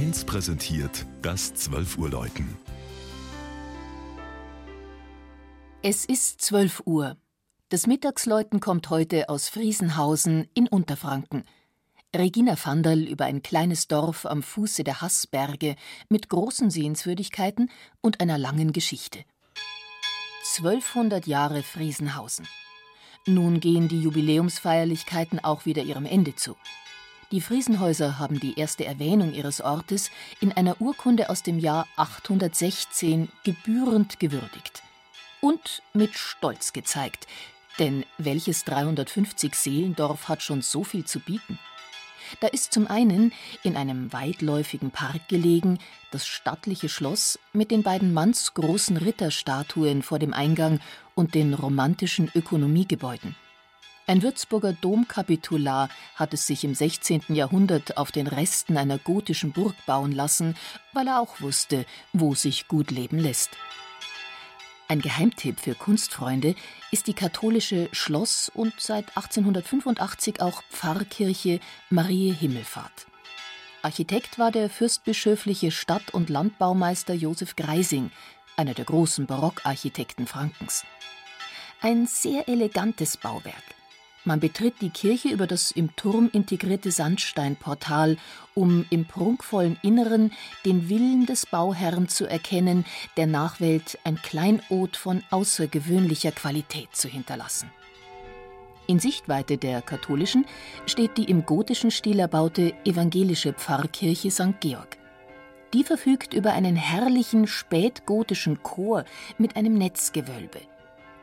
1 präsentiert das 12 Uhr Läuten. Es ist 12 Uhr. Das Mittagsläuten kommt heute aus Friesenhausen in Unterfranken. Regina Vanderl über ein kleines Dorf am Fuße der Hassberge mit großen Sehenswürdigkeiten und einer langen Geschichte. 1200 Jahre Friesenhausen. Nun gehen die Jubiläumsfeierlichkeiten auch wieder ihrem Ende zu. Die Friesenhäuser haben die erste Erwähnung ihres Ortes in einer Urkunde aus dem Jahr 816 gebührend gewürdigt. Und mit Stolz gezeigt, denn welches 350 Seelendorf hat schon so viel zu bieten? Da ist zum einen in einem weitläufigen Park gelegen das stattliche Schloss mit den beiden mannsgroßen Ritterstatuen vor dem Eingang und den romantischen Ökonomiegebäuden. Ein Würzburger Domkapitular hat es sich im 16. Jahrhundert auf den Resten einer gotischen Burg bauen lassen, weil er auch wusste, wo sich gut leben lässt. Ein Geheimtipp für Kunstfreunde ist die katholische Schloss- und seit 1885 auch Pfarrkirche Marie Himmelfahrt. Architekt war der fürstbischöfliche Stadt- und Landbaumeister Josef Greising, einer der großen Barockarchitekten Frankens. Ein sehr elegantes Bauwerk. Man betritt die Kirche über das im Turm integrierte Sandsteinportal, um im prunkvollen Inneren den Willen des Bauherrn zu erkennen, der Nachwelt ein Kleinod von außergewöhnlicher Qualität zu hinterlassen. In Sichtweite der katholischen steht die im gotischen Stil erbaute evangelische Pfarrkirche St. Georg. Die verfügt über einen herrlichen spätgotischen Chor mit einem Netzgewölbe.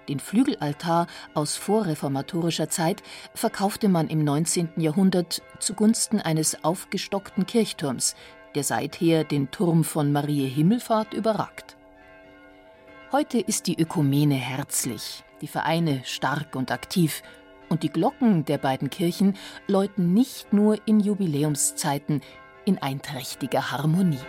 Den Flügelaltar aus vorreformatorischer Zeit verkaufte man im 19. Jahrhundert zugunsten eines aufgestockten Kirchturms, der seither den Turm von Marie Himmelfahrt überragt. Heute ist die Ökumene herzlich, die Vereine stark und aktiv, und die Glocken der beiden Kirchen läuten nicht nur in Jubiläumszeiten in einträchtiger Harmonie.